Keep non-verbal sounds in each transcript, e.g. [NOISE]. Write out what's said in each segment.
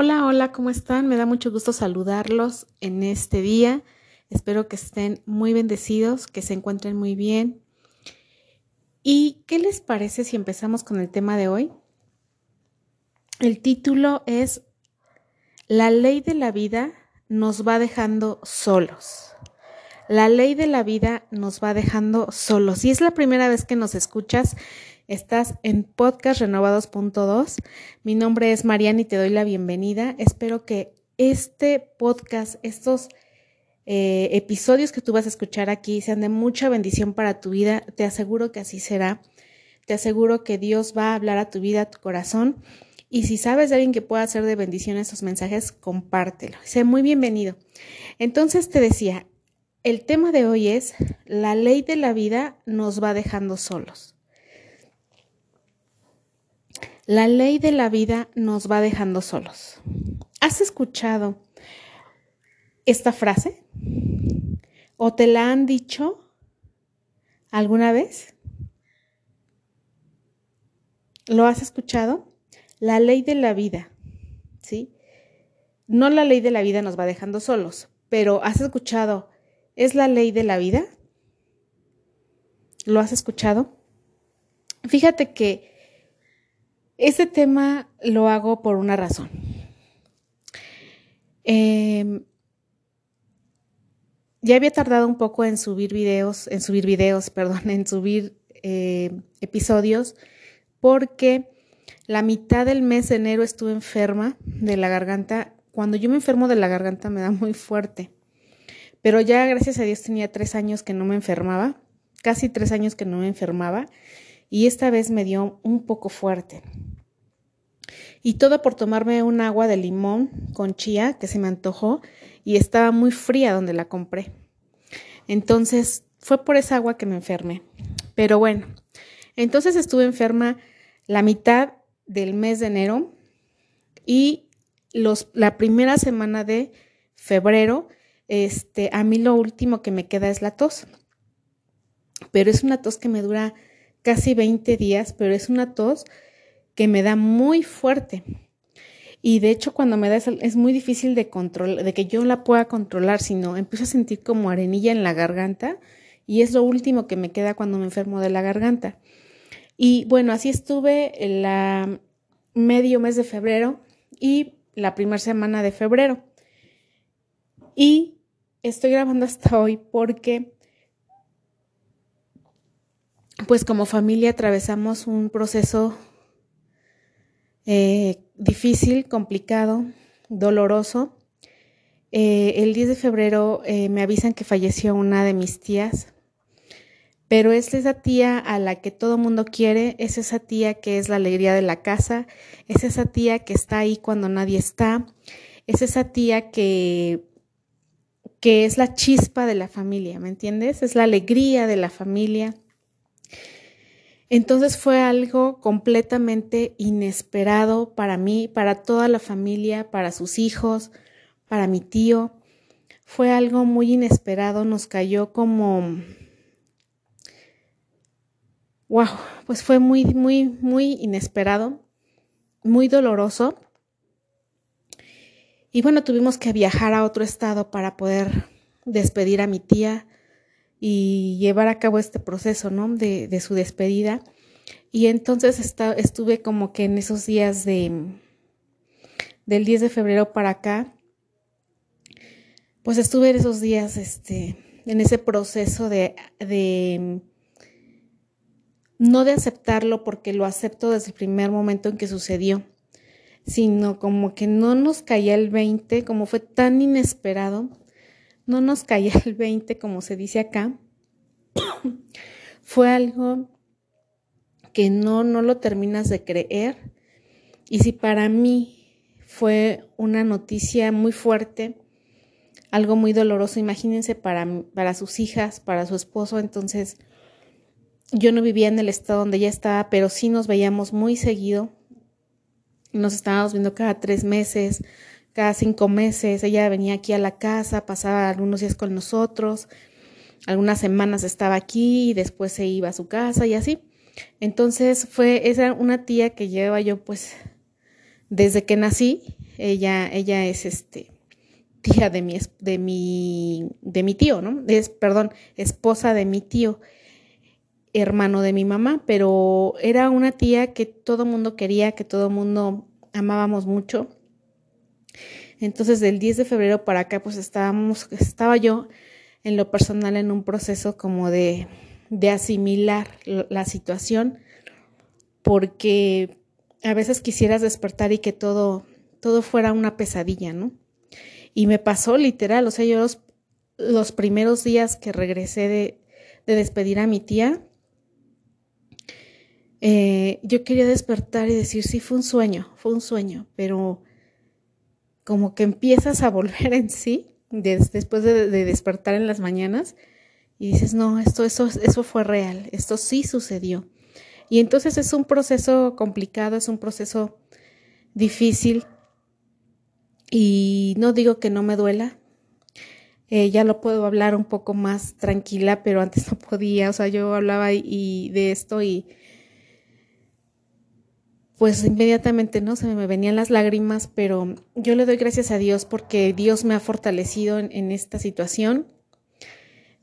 Hola, hola, ¿cómo están? Me da mucho gusto saludarlos en este día. Espero que estén muy bendecidos, que se encuentren muy bien. ¿Y qué les parece si empezamos con el tema de hoy? El título es La ley de la vida nos va dejando solos. La ley de la vida nos va dejando solos. Si es la primera vez que nos escuchas, Estás en Podcast Renovados.2. Mi nombre es Mariana y te doy la bienvenida. Espero que este podcast, estos eh, episodios que tú vas a escuchar aquí sean de mucha bendición para tu vida. Te aseguro que así será. Te aseguro que Dios va a hablar a tu vida, a tu corazón. Y si sabes de alguien que pueda hacer de bendición esos mensajes, compártelo. Sé muy bienvenido. Entonces te decía, el tema de hoy es, la ley de la vida nos va dejando solos. La ley de la vida nos va dejando solos. ¿Has escuchado esta frase? ¿O te la han dicho alguna vez? ¿Lo has escuchado? La ley de la vida, ¿sí? No la ley de la vida nos va dejando solos, pero ¿has escuchado? ¿Es la ley de la vida? ¿Lo has escuchado? Fíjate que este tema lo hago por una razón. Em, ya había tardado un poco en subir videos, en subir videos, [LAUGHS] perdón, en subir eh, episodios, porque la mitad del mes de enero estuve enferma de la garganta. Cuando yo me enfermo de la garganta me da muy fuerte. Pero ya, gracias a Dios, tenía tres años que no me enfermaba, casi tres años que no me enfermaba, y esta vez me dio un poco fuerte. Y todo por tomarme un agua de limón con chía que se me antojó y estaba muy fría donde la compré. Entonces fue por esa agua que me enfermé. Pero bueno, entonces estuve enferma la mitad del mes de enero y los, la primera semana de febrero, este, a mí lo último que me queda es la tos. Pero es una tos que me dura casi 20 días, pero es una tos que me da muy fuerte. Y de hecho cuando me da es, muy difícil de controlar, de que yo la pueda controlar, sino empiezo a sentir como arenilla en la garganta y es lo último que me queda cuando me enfermo de la garganta. Y bueno, así estuve la medio mes de febrero y la primera semana de febrero. Y estoy grabando hasta hoy porque pues como familia atravesamos un proceso eh, difícil, complicado, doloroso. Eh, el 10 de febrero eh, me avisan que falleció una de mis tías, pero es esa tía a la que todo mundo quiere, es esa tía que es la alegría de la casa, es esa tía que está ahí cuando nadie está, es esa tía que que es la chispa de la familia, ¿me entiendes? Es la alegría de la familia. Entonces fue algo completamente inesperado para mí, para toda la familia, para sus hijos, para mi tío. Fue algo muy inesperado, nos cayó como... Wow, pues fue muy, muy, muy inesperado, muy doloroso. Y bueno, tuvimos que viajar a otro estado para poder despedir a mi tía y llevar a cabo este proceso, ¿no? De, su despedida. Y entonces estuve como que en esos días de, del 10 de febrero para acá, pues estuve en esos días, este, en ese proceso de, de, no de aceptarlo porque lo acepto desde el primer momento en que sucedió, sino como que no nos caía el 20, como fue tan inesperado, no nos caía el 20, como se dice acá. Fue algo que no, no lo terminas de creer. Y si para mí fue una noticia muy fuerte, algo muy doloroso, imagínense para, para sus hijas, para su esposo, entonces yo no vivía en el estado donde ella estaba, pero sí nos veíamos muy seguido. Nos estábamos viendo cada tres meses, cada cinco meses, ella venía aquí a la casa, pasaba algunos días con nosotros, algunas semanas estaba aquí y después se iba a su casa y así. Entonces fue esa una tía que lleva yo pues desde que nací, ella, ella es este tía de mi, de mi, de mi tío, ¿no? Es, perdón, esposa de mi tío, hermano de mi mamá, pero era una tía que todo mundo quería, que todo mundo amábamos mucho. Entonces, del 10 de febrero para acá, pues estábamos, estaba yo en lo personal en un proceso como de, de asimilar la situación, porque a veces quisieras despertar y que todo, todo fuera una pesadilla, ¿no? Y me pasó literal, o sea, yo los, primeros días que regresé de, despedir a mi tía, eh, yo quería despertar y decir, sí, fue un sueño, fue un sueño, pero como que empiezas a volver [LAUGHS] en sí después de, despertar en las mañanas y dices, no, esto, eso, eso fue real, esto sí sucedió. Y entonces es un proceso complicado, es un proceso difícil y no digo que no me duela. Eh, ya lo puedo hablar un poco más tranquila, pero antes no podía. O sea, yo hablaba y, de esto y pues inmediatamente no se me venían las lágrimas, pero yo le doy gracias a Dios porque Dios me ha fortalecido en esta situación.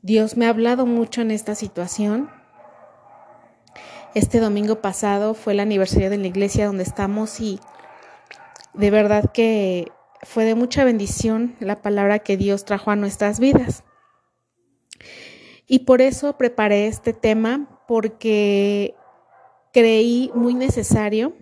Dios me ha hablado mucho en esta situación. Este domingo pasado fue el aniversario de la iglesia donde estamos y de verdad que fue de mucha bendición la palabra que Dios trajo a nuestras vidas. Y por eso preparé este tema, porque creí muy necesario,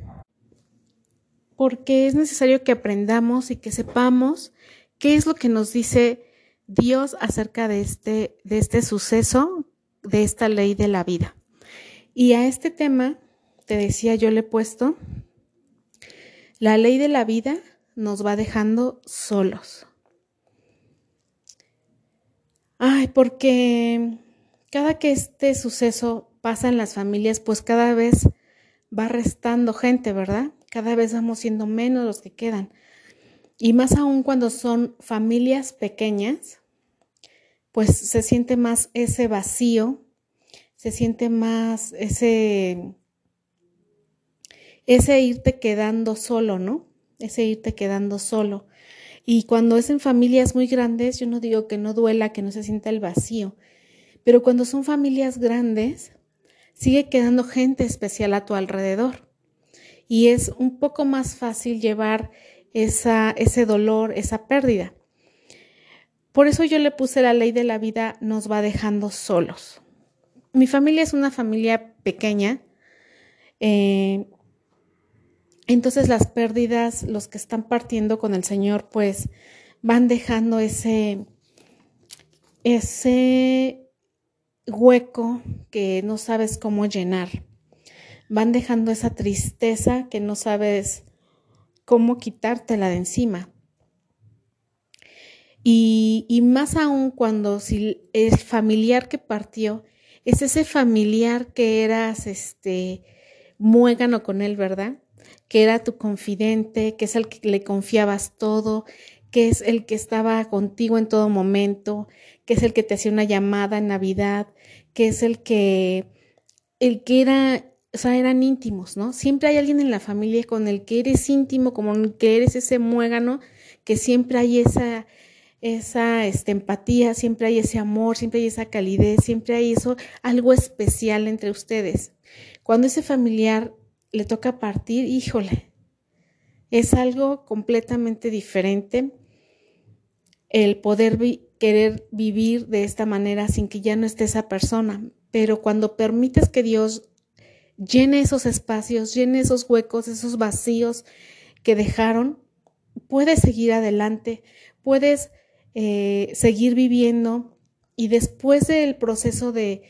porque es necesario que aprendamos y que sepamos qué es lo que nos dice Dios acerca de este, de este suceso, de esta ley de la vida. Y a este tema, te decía, yo le he puesto la ley de la vida nos va dejando solos. Ay, porque cada que este suceso pasa en las familias, pues cada vez va restando gente, ¿verdad? Cada vez vamos siendo menos los que quedan. Y más aún cuando son familias pequeñas, pues se siente más ese vacío, se siente más ese, ese irte quedando solo, ¿no? ese irte quedando solo. Y cuando es en familias muy grandes, yo no digo que no duela, que no se sienta el vacío, pero cuando son familias grandes, sigue quedando gente especial a tu alrededor. Y es un poco más fácil llevar esa, ese dolor, esa pérdida. Por eso yo le puse la ley de la vida nos va dejando solos. Mi familia es una familia pequeña. Eh, entonces las pérdidas, los que están partiendo con el Señor, pues van dejando ese, ese hueco que no sabes cómo llenar. Van dejando esa tristeza que no sabes cómo quitártela de encima. Y, y, más aún cuando si el familiar que partió es ese familiar que eras este muégano con él, ¿verdad? que era tu confidente, que es el que le confiabas todo, que es el que estaba contigo en todo momento, que es el que te hacía una llamada en Navidad, que es el que, el que era, o sea, eran íntimos, ¿no? Siempre hay alguien en la familia con el que eres íntimo, como que eres ese muégano, que siempre hay esa, esa este, empatía, siempre hay ese amor, siempre hay esa calidez, siempre hay eso, algo especial entre ustedes. Cuando ese familiar le toca partir, híjole, es algo completamente diferente el poder querer vivir de esta manera sin que ya no esté esa persona. Pero cuando permites que Dios llene esos espacios, llene esos huecos, esos vacíos que dejaron, puedes seguir adelante, puedes eh, seguir viviendo y después del proceso de,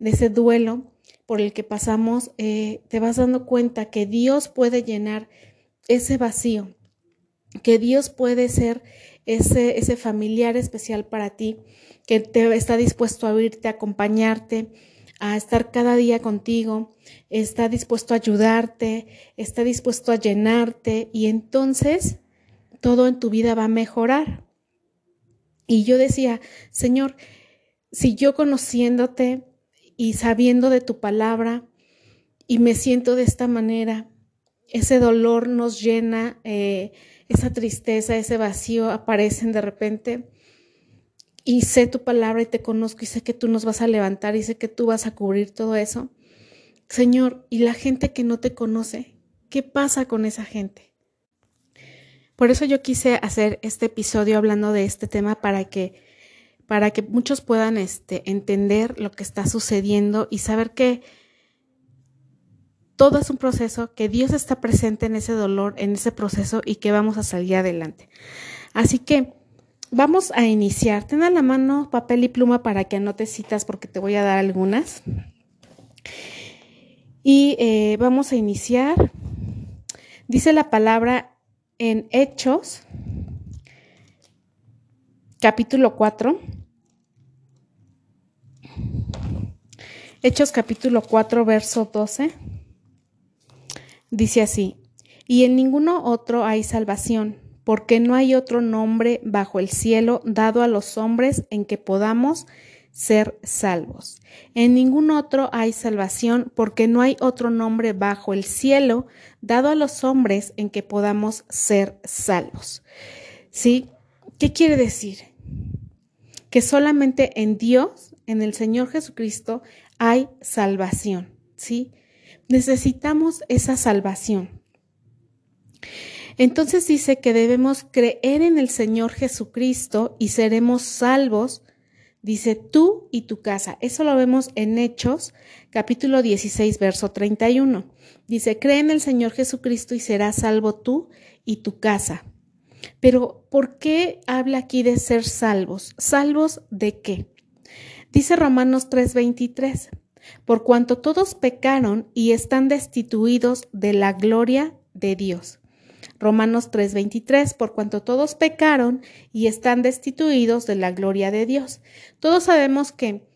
ese duelo, por el que pasamos, eh, te vas dando cuenta que Dios puede llenar ese vacío, que Dios puede ser ese, ese familiar especial para ti, que te está dispuesto a oírte, a acompañarte, a estar cada día contigo, está dispuesto a ayudarte, está dispuesto a llenarte y entonces todo en tu vida va a mejorar. Y yo decía, Señor, si yo conociéndote, y sabiendo de tu palabra y me siento de esta manera ese dolor nos llena, eh, esa tristeza, ese vacío aparecen de repente. Y sé tu palabra y te conozco y sé que tú nos vas a levantar y sé que tú vas a cubrir todo eso. Señor, y la gente que no te conoce, ¿qué pasa con esa gente? Por eso yo quise hacer este episodio hablando de este tema para que para que muchos puedan este, entender lo que está sucediendo y saber que todo es un proceso, que Dios está presente en ese dolor, en ese proceso y que vamos a salir adelante. Así que vamos a iniciar. Ten a la mano papel y pluma para que anotes citas porque te voy a dar algunas. Y eh, vamos a iniciar. Dice la palabra en Hechos, capítulo 4. Hechos capítulo 4, verso 12. Dice así, y en ninguno otro hay salvación, porque no hay otro nombre bajo el cielo dado a los hombres en que podamos ser salvos. En ningún otro hay salvación, porque no hay otro nombre bajo el cielo dado a los hombres en que podamos ser salvos. ¿Sí? ¿Qué quiere decir? Que solamente en Dios, en el Señor Jesucristo, hay salvación. ¿Sí? Necesitamos esa salvación. Entonces dice que debemos creer en el Señor Jesucristo y seremos salvos, dice tú y tu casa. Eso lo vemos en Hechos, capítulo 16, verso 31. Dice, cree en el Señor Jesucristo y serás salvo tú y tu casa. Pero, ¿por qué habla aquí de ser salvos? ¿Salvos de qué? Dice Romanos 3:23 por cuanto todos pecaron y están destituidos de la gloria de Dios. Romanos 3:23, por cuanto todos pecaron y están destituidos de la gloria de Dios. Todos sabemos que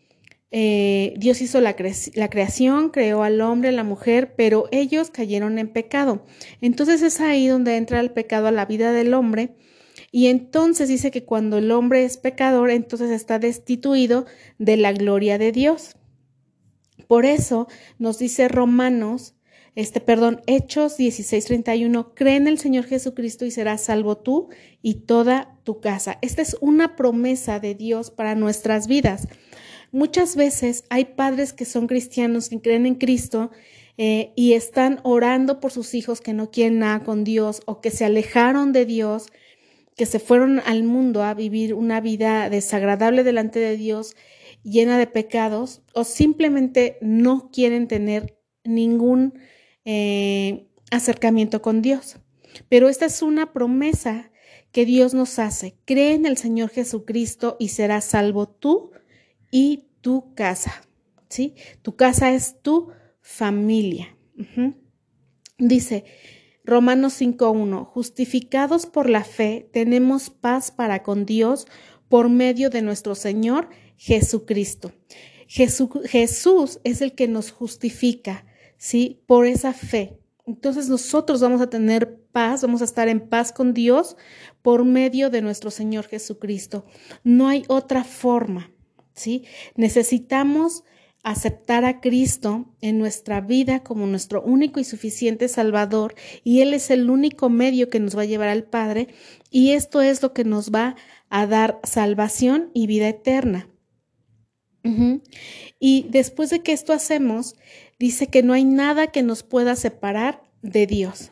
eh, Dios hizo la, creación, creó al hombre, la mujer, pero ellos cayeron en pecado. Entonces es ahí donde entra el pecado a la vida del hombre. Y entonces dice que cuando el hombre es pecador, entonces está destituido de la gloria de Dios. Por eso nos dice Romanos, este, perdón, Hechos 16:31, cree en el Señor Jesucristo y serás salvo tú y toda tu casa. Esta es una promesa de Dios para nuestras vidas. Muchas veces hay padres que son cristianos y creen en Cristo eh, y están orando por sus hijos que no quieren nada con Dios o que se alejaron de Dios, que se fueron al mundo a vivir una vida desagradable delante de Dios llena de pecados o simplemente no quieren tener ningún eh, acercamiento con Dios. Pero esta es una promesa que Dios nos hace. Cree en el Señor Jesucristo y serás salvo tú y tu casa. ¿Sí? Tu casa es tu familia. Dice Romanos 5.1, justificados por la fe, tenemos paz para con Dios por medio de nuestro Señor Jesucristo. Jesús es el que nos justifica, ¿sí? Por esa fe. Entonces nosotros vamos a tener paz, vamos a estar en paz con Dios por medio de nuestro Señor Jesucristo. No hay otra forma, ¿sí? Necesitamos aceptar a Cristo en nuestra vida como nuestro único y suficiente Salvador y Él es el único medio que nos va a llevar al Padre y esto es lo que nos va a dar salvación y vida eterna. Y después de que esto hacemos, dice que no hay nada que nos pueda separar de Dios.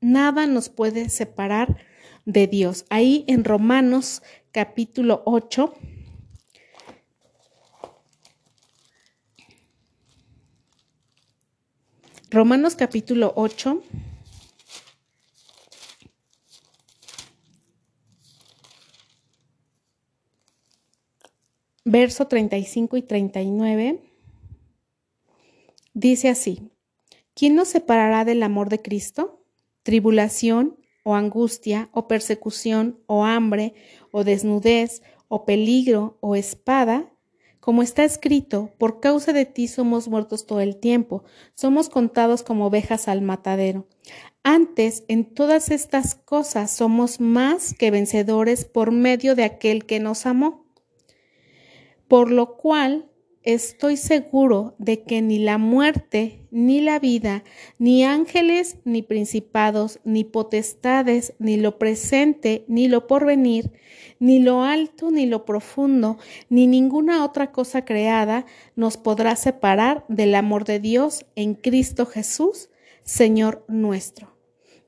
Nada nos puede separar de Dios. Ahí en Romanos capítulo 8. Romanos capítulo 8. verso 35 y 39, dice así, ¿quién nos separará del amor de Cristo? ¿Tribulación o angustia o persecución o hambre o desnudez o peligro o espada? Como está escrito, por causa de ti somos muertos todo el tiempo, somos contados como ovejas al matadero. Antes, en todas estas cosas somos más que vencedores por medio de aquel que nos amó por lo cual estoy seguro de que ni la muerte, ni la vida, ni ángeles, ni principados, ni potestades, ni lo presente, ni lo porvenir, ni lo alto, ni lo profundo, ni ninguna otra cosa creada nos podrá separar del amor de Dios en Cristo Jesús, Señor nuestro.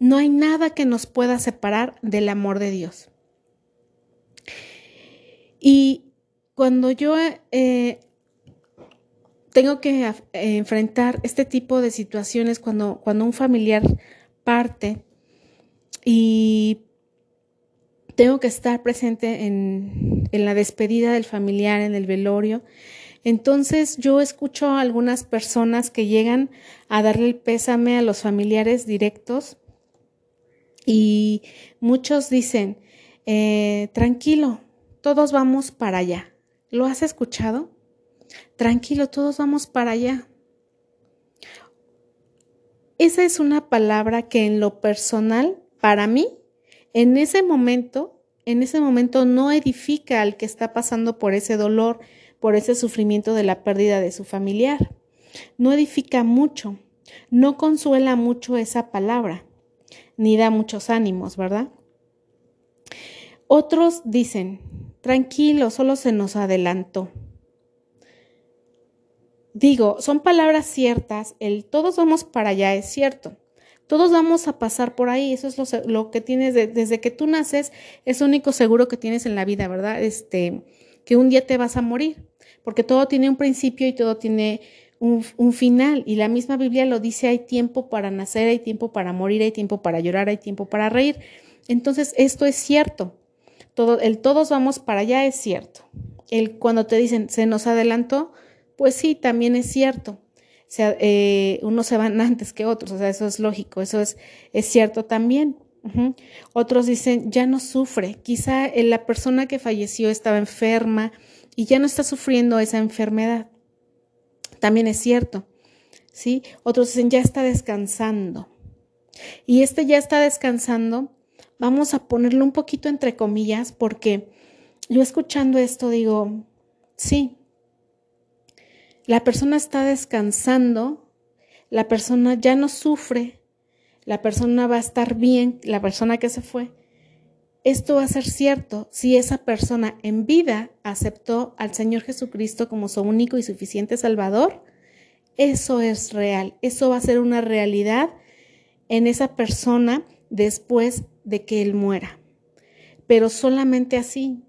No hay nada que nos pueda separar del amor de Dios. Y cuando yo eh, tengo que enfrentar este tipo de situaciones cuando, cuando un familiar parte y tengo que estar presente en, en, la despedida del familiar, en el velorio. Entonces yo escucho a algunas personas que llegan a darle el pésame a los familiares directos y muchos dicen, eh, tranquilo, todos vamos para allá. ¿Lo has escuchado? Tranquilo, todos vamos para allá. Esa es una palabra que en lo personal, para mí, en ese momento, en ese momento no edifica al que está pasando por ese dolor, por ese sufrimiento de la pérdida de su familiar. No edifica mucho, no consuela mucho esa palabra, ni da muchos ánimos, ¿verdad? Otros dicen, tranquilo, solo se nos adelantó. Digo, son palabras ciertas, el todos vamos para allá es cierto. Todos vamos a pasar por ahí, eso es lo, que tienes desde que tú naces, es único seguro que tienes en la vida, ¿verdad? Este, que un día te vas a morir, porque todo tiene un principio y todo tiene un, un, final. Y la misma Biblia lo dice, hay tiempo para nacer, hay tiempo para morir, hay tiempo para llorar, hay tiempo para reír. Entonces, esto es cierto. Todo, el todos vamos para allá es cierto. El cuando te dicen, se nos adelantó, pues sí, también es cierto. O sea, eh, unos se van [LAUGHS] antes que otros, o sea, eso es lógico, eso es, es cierto también. Otros dicen, ya no sufre, quizá eh, la persona que falleció estaba enferma y ya no está sufriendo esa enfermedad. También es cierto, ¿sí? Otros dicen, ya está descansando. Y este ya está descansando, vamos a ponerlo un poquito entre comillas, porque yo escuchando esto digo, sí, la persona está descansando, la persona ya no sufre, la persona va a estar bien, la persona que se fue. Esto va a ser cierto si esa persona en vida aceptó al Señor Jesucristo como su único y suficiente Salvador. Eso es real, eso va a ser una realidad en esa persona después de que Él muera. Pero solamente así.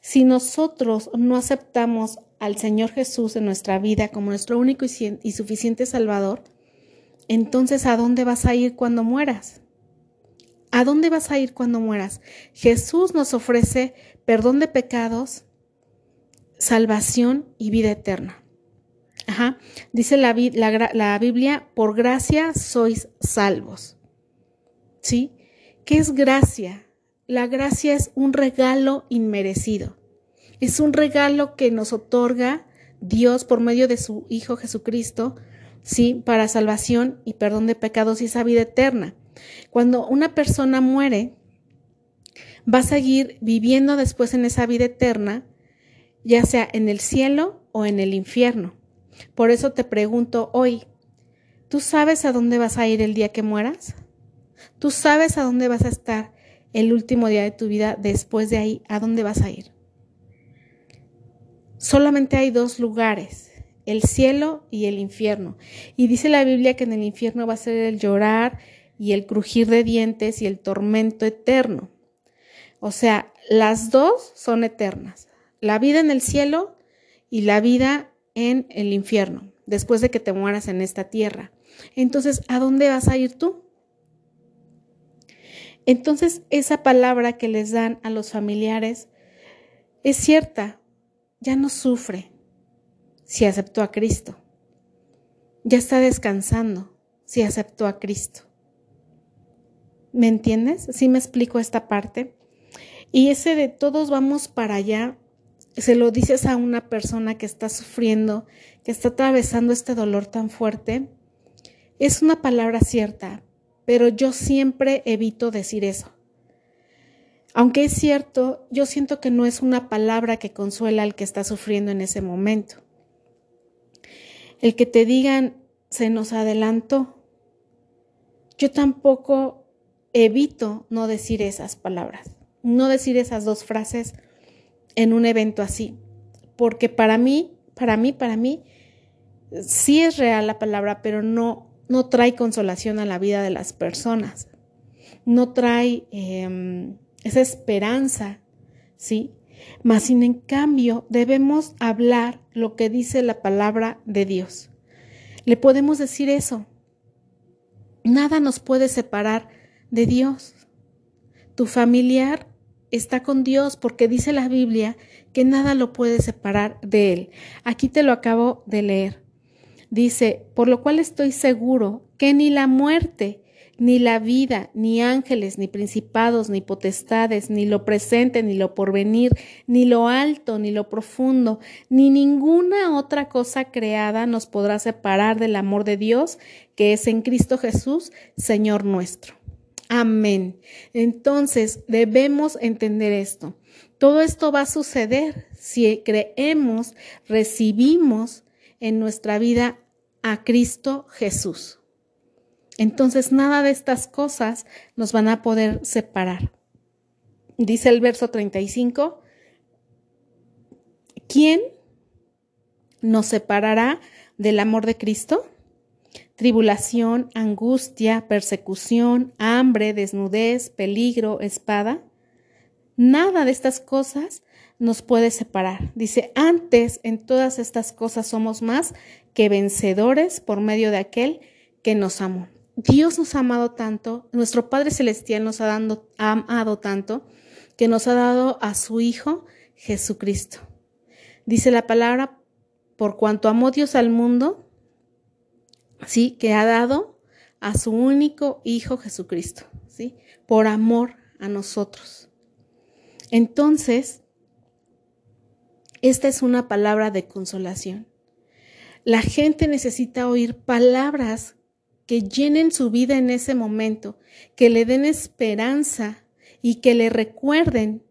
Si nosotros no aceptamos al Señor Jesús en nuestra vida como nuestro único y suficiente Salvador, entonces ¿a dónde vas a ir cuando mueras? ¿A dónde vas a ir cuando mueras? Jesús nos ofrece perdón de pecados, salvación y vida eterna. Ajá. Dice la, Biblia, por gracia sois salvos. ¿Sí? ¿Qué es gracia? La gracia es un regalo inmerecido. Es un regalo que nos otorga Dios por medio de su Hijo Jesucristo, sí, para salvación y perdón de pecados y esa vida eterna. Cuando una persona muere, va a seguir viviendo después en esa vida eterna, ya sea en el cielo o en el infierno. Por eso te pregunto hoy, ¿tú sabes a dónde vas a ir el día que mueras? ¿Tú sabes a dónde vas a estar el último día de tu vida después de ahí? ¿A dónde vas a ir? Solamente hay dos lugares, el cielo y el infierno. Y dice la Biblia que en el infierno va a ser el llorar y el crujir de dientes y el tormento eterno. O sea, las dos son eternas. La vida en el cielo y la vida en el infierno, después de que te mueras en esta tierra. Entonces, ¿a dónde vas a ir tú? Entonces, esa palabra que les dan a los familiares es cierta, ya no sufre si aceptó a Cristo. Ya está descansando si aceptó a Cristo. ¿Me entiendes? ¿Sí me explico esta parte? Y ese de todos vamos para allá, se lo dices a una persona que está sufriendo, que está atravesando este dolor tan fuerte, es una palabra cierta, pero yo siempre evito decir eso. Aunque es cierto, yo siento que no es una palabra que consuela al que está sufriendo en ese momento. el que te digan se nos adelantó. Yo tampoco evito no decir esas palabras, no decir esas dos frases en un evento así, porque para mí, para mí, para mí, sí es real la palabra, pero no, no trae consolación a la vida de las personas, no trae em, esa esperanza, ¿sí? Mas, sin en cambio, debemos hablar lo que dice la palabra de Dios. Le podemos decir eso. Nada nos puede separar de Dios. Tu familiar está con Dios porque dice la Biblia que nada lo puede separar de Él. Aquí te lo acabo de leer. Dice, por lo cual estoy seguro que ni la muerte, ni la vida, ni ángeles, ni principados, ni potestades, ni lo presente, ni lo porvenir, ni lo alto, ni lo profundo, ni ninguna otra cosa creada nos podrá separar del amor de Dios que es en Cristo Jesús, Señor nuestro. Amén. Entonces debemos entender esto. Todo esto va a suceder si creemos, recibimos en nuestra vida a Cristo Jesús. Entonces nada de estas cosas nos van a poder separar. Dice el verso 35, ¿quién nos separará del amor de Cristo? Tribulación, angustia, persecución, hambre, desnudez, peligro, espada. Nada de estas cosas nos puede separar. Dice, antes en todas estas cosas somos más que vencedores por medio de aquel que nos amó. Dios nos ha amado tanto, nuestro Padre Celestial nos ha, dando, amado tanto, que nos ha dado a su Hijo Jesucristo. Dice la palabra, por cuanto amó Dios al mundo, sí, que ha dado a su único Hijo Jesucristo, sí, por amor a nosotros. Entonces, esta es una palabra de consolación. La gente necesita oír palabras que llenen su vida en ese momento, que le den esperanza y que le recuerden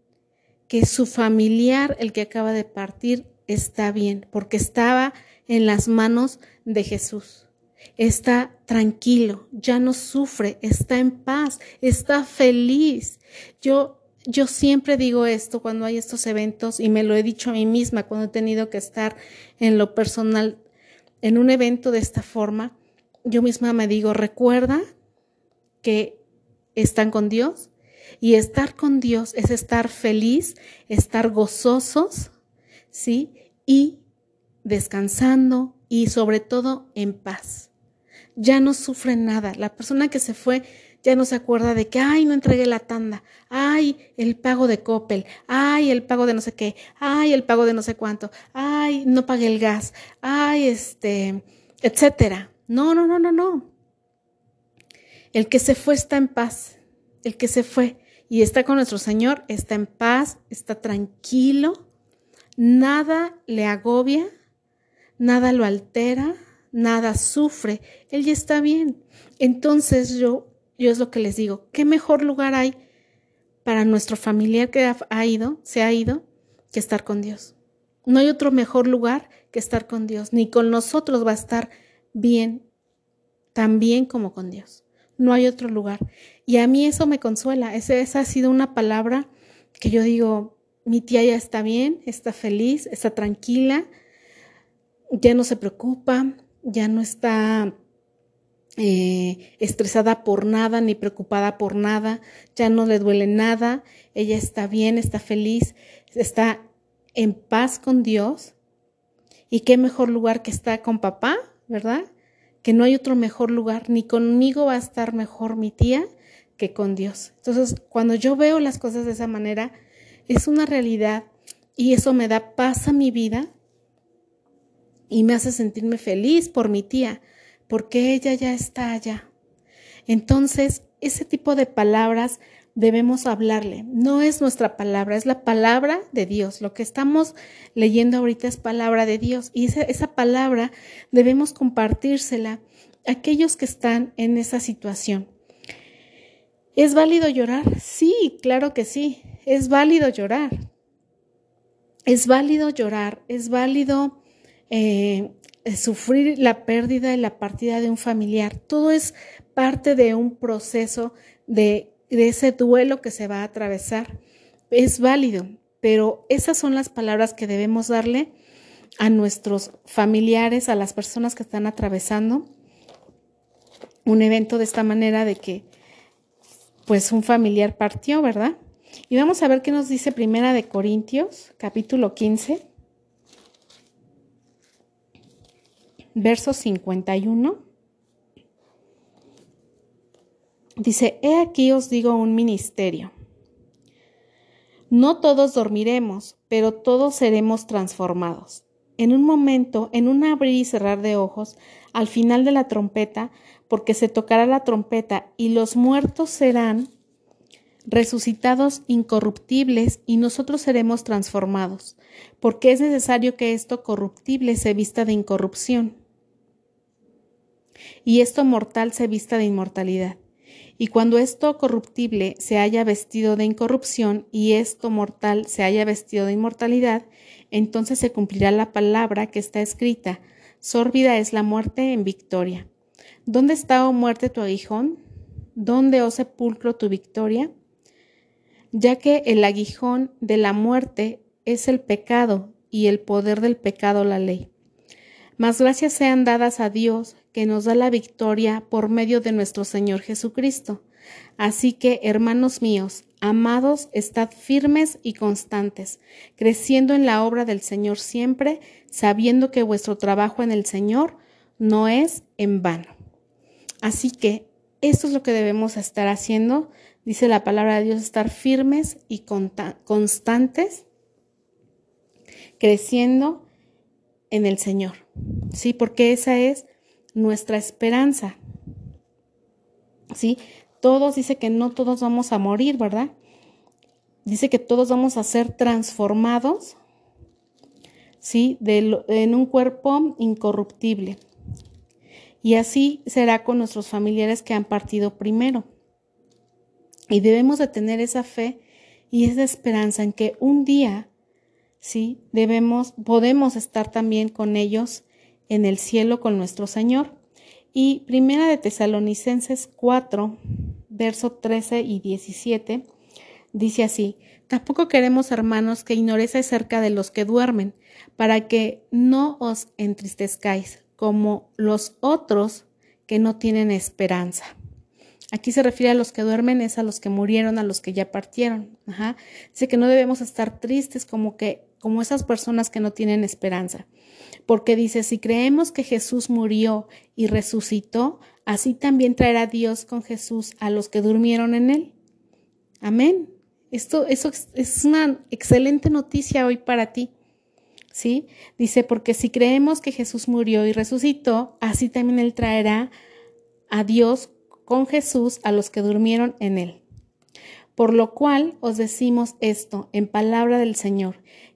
que su familiar, el que acaba de partir, está bien, porque estaba en las manos de Jesús. Está tranquilo, ya no sufre, está en paz, está feliz. Yo yo siempre digo esto cuando hay estos eventos y me lo he dicho a mí misma cuando he tenido que estar en lo personal en un evento de esta forma yo misma me digo, recuerda que están con Dios y estar con Dios es estar feliz, estar gozosos, ¿sí? Y descansando y sobre todo en paz. Ya no sufre nada. La persona que se fue ya no se acuerda de que, ay, no entregué la tanda, ay, el pago de Coppel, ay, el pago de no sé qué, ay, el pago de no sé cuánto, ay, no pagué el gas, ay, este, etcétera. No, no, no, no, no. El que se fue está en paz. El que se fue y está con nuestro Señor está en paz, está tranquilo, nada le agobia, nada lo altera, nada sufre, él ya está bien. Entonces yo, yo es lo que les digo, ¿qué mejor lugar hay para nuestro familiar que ha ido, se ha ido, que estar con Dios? No hay otro mejor lugar que estar con Dios, ni con nosotros va a estar bien, tan bien como con Dios. No hay otro lugar. Y a mí eso me consuela. esa ha sido una palabra que yo digo, mi tía ya está bien, está feliz, está tranquila, ya no se preocupa, ya no está eh, estresada por nada ni preocupada por nada, ya no le duele nada, ella está bien, está feliz, está en paz con Dios. Y qué mejor lugar que está con papá ¿verdad? Que no hay otro mejor lugar, ni conmigo va a estar mejor mi tía que con Dios. Entonces, cuando yo veo las cosas de esa manera, es una realidad y eso me da paz a mi vida y me hace sentirme feliz por mi tía, porque ella ya está allá. Entonces, ese tipo de palabras debemos hablarle. No es nuestra palabra, es la palabra de Dios. Lo que estamos leyendo ahorita es palabra de Dios y esa, palabra debemos compartírsela a aquellos que están en esa situación. ¿Es válido llorar? Sí, claro que sí, es válido llorar. Es válido llorar, es válido eh, sufrir la pérdida y la partida de un familiar. Todo es parte de un proceso de, de ese duelo que se va a atravesar. Es válido, pero esas son las palabras que debemos darle a nuestros familiares, a las personas que están atravesando un evento de esta manera de que pues un familiar partió, ¿verdad? Y vamos a ver qué nos dice Primera de Corintios, capítulo 15, verso 51. Dice, he aquí os digo un ministerio. No todos dormiremos, pero todos seremos transformados. En un momento, en un abrir y cerrar de ojos, al final de la trompeta, porque se tocará la trompeta y los muertos serán resucitados incorruptibles y nosotros seremos transformados, porque es necesario que esto corruptible se vista de incorrupción y esto mortal se vista de inmortalidad. Y cuando esto corruptible se haya vestido de incorrupción y esto mortal se haya vestido de inmortalidad, entonces se cumplirá la palabra que está escrita, sórbida es la muerte en victoria. ¿Dónde está, oh muerte, tu aguijón? ¿Dónde, oh sepulcro, tu victoria? Ya que el aguijón de la muerte es el pecado y el poder del pecado la ley. Mas gracias sean dadas a Dios que nos da la victoria por medio de nuestro Señor Jesucristo. Así que, hermanos míos, amados, estad firmes y constantes, creciendo en la obra del Señor siempre, sabiendo que vuestro trabajo en el Señor no es en vano. Así que, esto es lo que debemos estar haciendo, dice la palabra de Dios, estar firmes y constantes, creciendo en el Señor. Sí, porque esa es nuestra esperanza. ¿Sí? Todos dice que no todos vamos a morir, ¿verdad? Dice que todos vamos a ser transformados, ¿sí? De, en un cuerpo incorruptible. Y así será con nuestros familiares que han partido primero. Y debemos de tener esa fe y esa esperanza en que un día, ¿sí? Debemos, podemos estar también con ellos en el cielo con nuestro Señor. Y Primera de Tesalonicenses 4, verso 13 y 17, dice así, Tampoco queremos, hermanos, que ignoréis acerca de los que duermen, para que no os entristezcáis, como los otros que no tienen esperanza. Aquí se refiere a los que duermen, es a los que murieron, a los que ya partieron. Ajá. Dice que no debemos estar tristes como que, como esas personas que no tienen esperanza porque dice, si creemos que Jesús murió y resucitó, así también traerá Dios con Jesús a los que durmieron en él. Amén. Esto eso es una excelente noticia hoy para ti. ¿Sí? Dice, porque si creemos que Jesús murió y resucitó, así también Él traerá a Dios con Jesús a los que durmieron en Él. Por lo cual os decimos esto en palabra del Señor,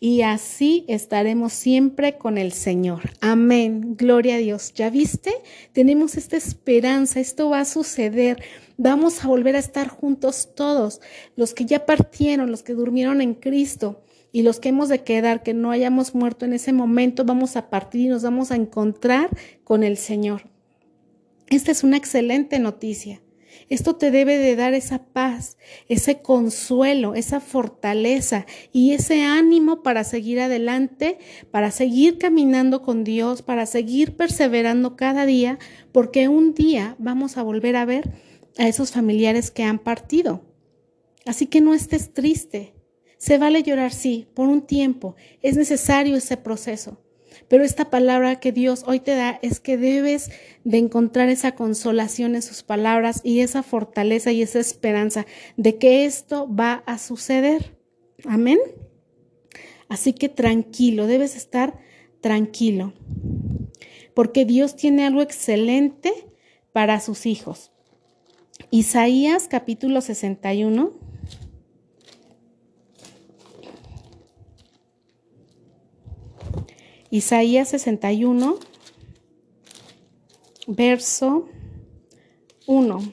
y así estaremos siempre con el Señor. Amén. Gloria a Dios. ¿Ya viste? Tenemos esta esperanza. Esto va a suceder. Vamos a volver a estar juntos todos, los que ya partieron, los que durmieron en Cristo y los que hemos de quedar, que no hayamos muerto en ese momento, vamos a partir y nos vamos a encontrar con el Señor. Esta es una excelente noticia. Esto te debe de dar esa paz, ese consuelo, esa fortaleza y ese ánimo para seguir adelante, para seguir caminando con Dios, para seguir perseverando cada día, porque un día vamos a volver a ver a esos familiares que han partido. Así que no estés triste. Se vale llorar, sí, por un tiempo. Es necesario ese proceso. Pero esta palabra que Dios hoy te da es que debes de encontrar esa consolación en sus palabras y esa fortaleza y esa esperanza de que esto va a suceder. Amén. Así que tranquilo, debes estar tranquilo. porque Dios tiene algo excelente para sus hijos. Isaías capítulo 61. Isaías 61, verso 1.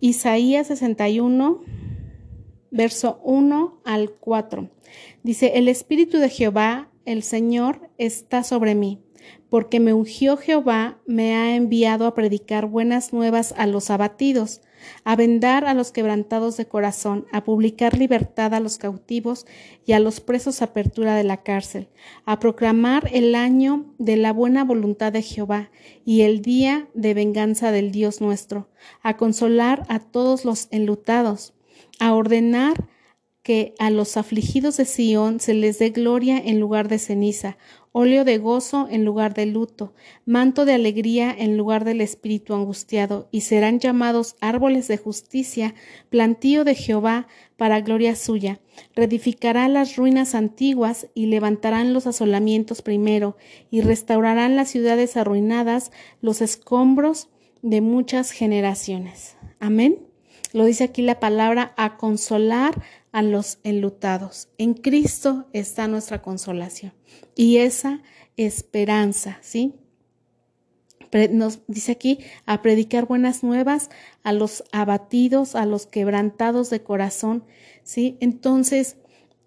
Isaías 61, verso 1 al 4. Dice, el Espíritu de Jehová, el Señor, está sobre mí porque me ungió Jehová, me ha enviado a predicar buenas nuevas a los abatidos, a vendar a los quebrantados de corazón, a publicar libertad a los cautivos y a los presos apertura de la cárcel, a proclamar el año de la buena voluntad de Jehová y el día de venganza del Dios nuestro, a consolar a todos los enlutados, a ordenar que a los afligidos de Sión se les dé gloria en lugar de ceniza, óleo de gozo en lugar de luto, manto de alegría en lugar del espíritu angustiado, y serán llamados árboles de justicia, plantío de Jehová para gloria suya. Reedificará las ruinas antiguas y levantarán los asolamientos primero, y restaurarán las ciudades arruinadas, los escombros de muchas generaciones. Amén. Lo dice aquí la palabra a consolar a los enlutados. En Cristo está nuestra consolación y esa esperanza, ¿sí? Nos dice aquí a predicar buenas nuevas a los abatidos, a los quebrantados de corazón, ¿sí? Entonces,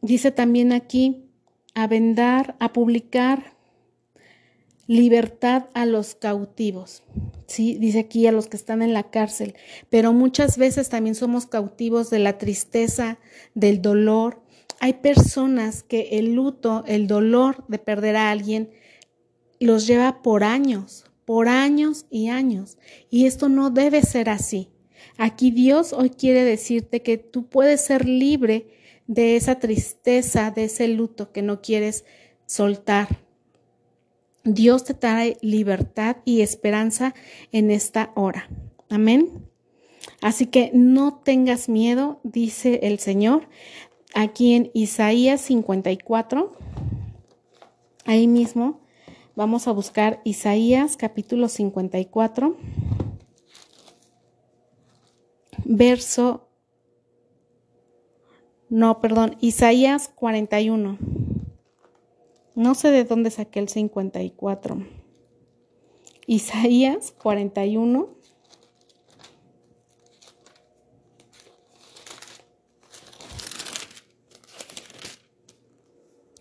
dice también aquí a vendar, a publicar libertad a los cautivos. Sí, dice aquí a los que están en la cárcel, pero muchas veces también somos cautivos de la tristeza, del dolor. Hay personas que el luto, el dolor de perder a alguien, los lleva por años, por años y años. Y esto no debe ser así. Aquí Dios hoy quiere decirte que tú puedes ser libre de esa tristeza, de ese luto que no quieres soltar Dios te trae libertad y esperanza en esta hora. Amén. Así que no tengas miedo, dice el Señor, aquí en Isaías 54. Ahí mismo vamos a buscar Isaías capítulo 54, verso, no, perdón, Isaías 41. No sé de dónde saqué el 54. Isaías 41.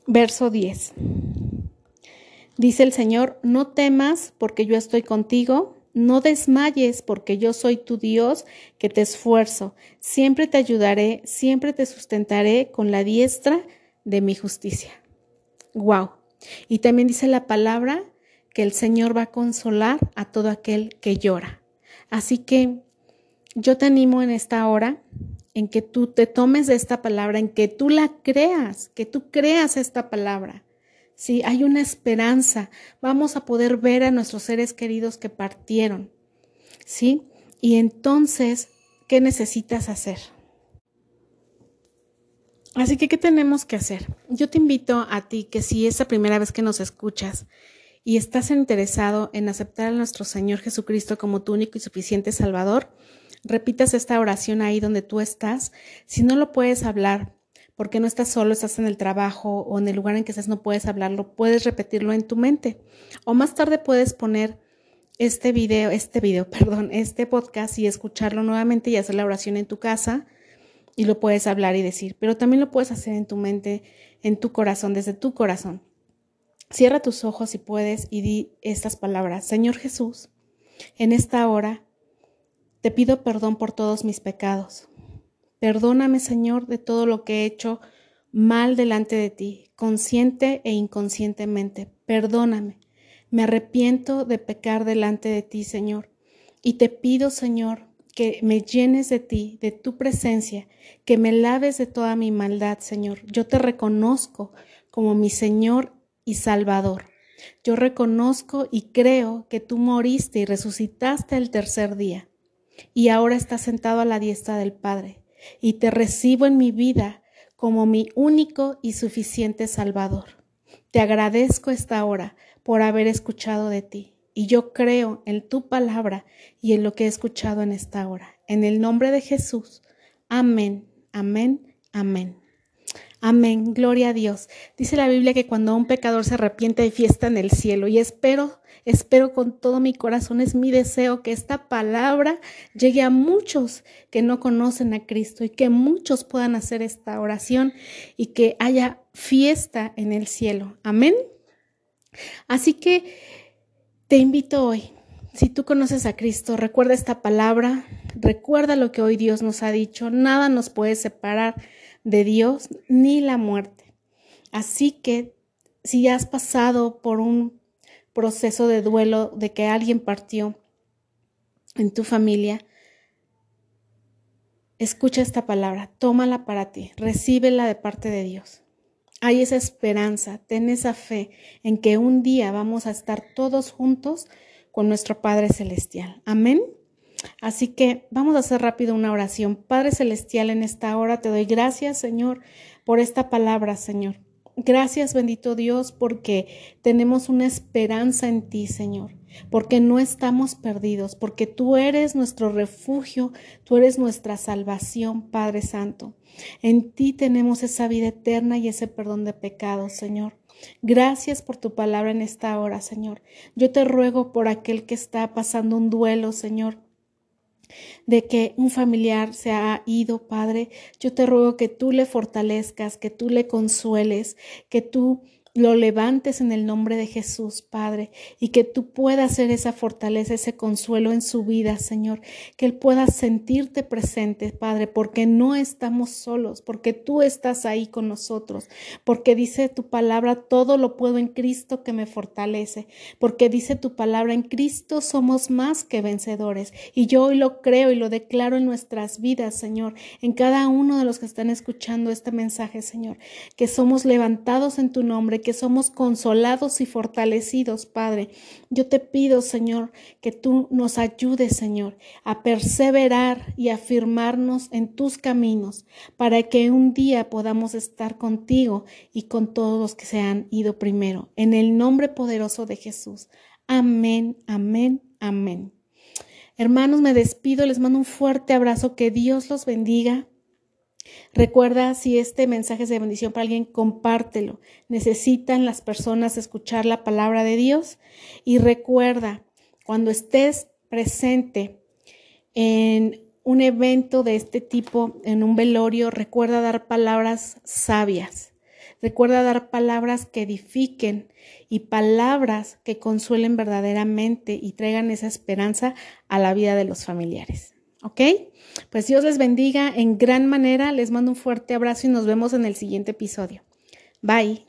Verso 10. Dice el Señor, no temas porque yo estoy contigo, no desmayes porque yo soy tu Dios que te esfuerzo, siempre te ayudaré, siempre te sustentaré con la diestra de mi justicia. Wow. Y también dice la palabra que el Señor va a consolar a todo aquel que llora. Así que yo te animo en esta hora en que tú te tomes de esta palabra, en que tú la creas, que tú creas esta palabra. Sí, hay una esperanza. Vamos a poder ver a nuestros seres queridos que partieron. ¿Sí? Y entonces, ¿qué necesitas hacer? Así que, ¿qué tenemos que hacer? Yo te invito a ti que si es la primera vez que nos escuchas y estás interesado en aceptar a nuestro Señor Jesucristo como tu único y suficiente Salvador, repitas esta oración ahí donde tú estás. Si no lo puedes hablar, porque no estás solo, estás en el trabajo o en el lugar en que estás, no puedes hablarlo, puedes repetirlo en tu mente. O más tarde puedes poner este video, este video, [LAUGHS] perdón, este podcast y escucharlo nuevamente y hacer la oración en tu casa y lo puedes hablar y decir, pero también lo puedes hacer en tu mente, en tu corazón, desde tu corazón. Cierra tus ojos si puedes y di estas palabras. Señor Jesús, en esta hora te pido perdón por todos mis pecados. Perdóname, Señor, de todo lo que he hecho mal delante de ti, consciente e inconscientemente. Perdóname. Me arrepiento de pecar delante de ti, Señor. Y te pido, Señor, que me llenes de ti, de tu presencia, que me laves de toda mi maldad, Señor. Yo te reconozco como mi Señor y Salvador. Yo reconozco y creo que tú moriste y resucitaste el tercer día y ahora estás sentado a la diestra del Padre y te recibo en mi vida como mi único y suficiente Salvador. Te agradezco esta hora por haber escuchado de ti. Y yo creo en tu palabra y en lo que he escuchado en esta hora. En el nombre de Jesús. Amén, amén, amén. Amén, gloria a Dios. Dice la Biblia que cuando un pecador se arrepiente hay fiesta en el cielo y espero, espero con todo mi corazón, es mi deseo que esta palabra llegue a muchos que no conocen a Cristo y que muchos puedan hacer esta oración y que haya fiesta en el cielo. Amén. Así que te invito hoy, si tú conoces a Cristo, recuerda esta palabra, recuerda lo que hoy Dios nos ha dicho, nada nos puede separar de Dios ni la muerte. Así que si has pasado por un proceso de duelo de que alguien partió en tu familia, escucha esta palabra, tómala para ti, recíbela de parte de Dios. Hay esa esperanza, ten esa fe en que un día vamos a estar todos juntos con nuestro Padre Celestial. Amén. Así que vamos a hacer rápido una oración. Padre Celestial, en esta hora te doy gracias, Señor, por esta palabra, Señor. Gracias, bendito Dios, porque tenemos una esperanza en ti, Señor, porque no estamos perdidos, porque tú eres nuestro refugio, tú eres nuestra salvación, Padre Santo. En ti tenemos esa vida eterna y ese perdón de pecados, Señor. Gracias por tu palabra en esta hora, Señor. Yo te ruego por aquel que está pasando un duelo, Señor de que un familiar se ha ido, Padre, yo te ruego que tú le fortalezcas, que tú le consueles, que tú lo levantes en el nombre de Jesús, Padre, y que tú puedas ser esa fortaleza, ese consuelo en su vida, Señor, que Él pueda sentirte presente, Padre, porque no estamos solos, porque tú estás ahí con nosotros, porque dice tu palabra, todo lo puedo en Cristo que me fortalece, porque dice tu palabra, en Cristo somos más que vencedores, y yo hoy lo creo y lo declaro en nuestras vidas, Señor, en cada uno de los que están escuchando este mensaje, Señor, que somos levantados en tu nombre, que somos consolados y fortalecidos, Padre. Yo te pido, Señor, que tú nos ayudes, Señor, a perseverar y afirmarnos en tus caminos, para que un día podamos estar contigo y con todos los que se han ido primero. En el nombre poderoso de Jesús. Amén, amén, amén. Hermanos, me despido, les mando un fuerte abrazo, que Dios los bendiga. Recuerda, si este mensaje es de bendición para alguien, compártelo. Necesitan las personas escuchar la palabra de Dios. Y recuerda, cuando estés presente en un evento de este tipo, en un velorio, recuerda dar palabras sabias. Recuerda dar palabras que edifiquen y palabras que consuelen verdaderamente y traigan esa esperanza a la vida de los familiares. ¿Ok? Pues Dios les bendiga en gran manera, les mando un fuerte abrazo y nos vemos en el siguiente episodio. Bye.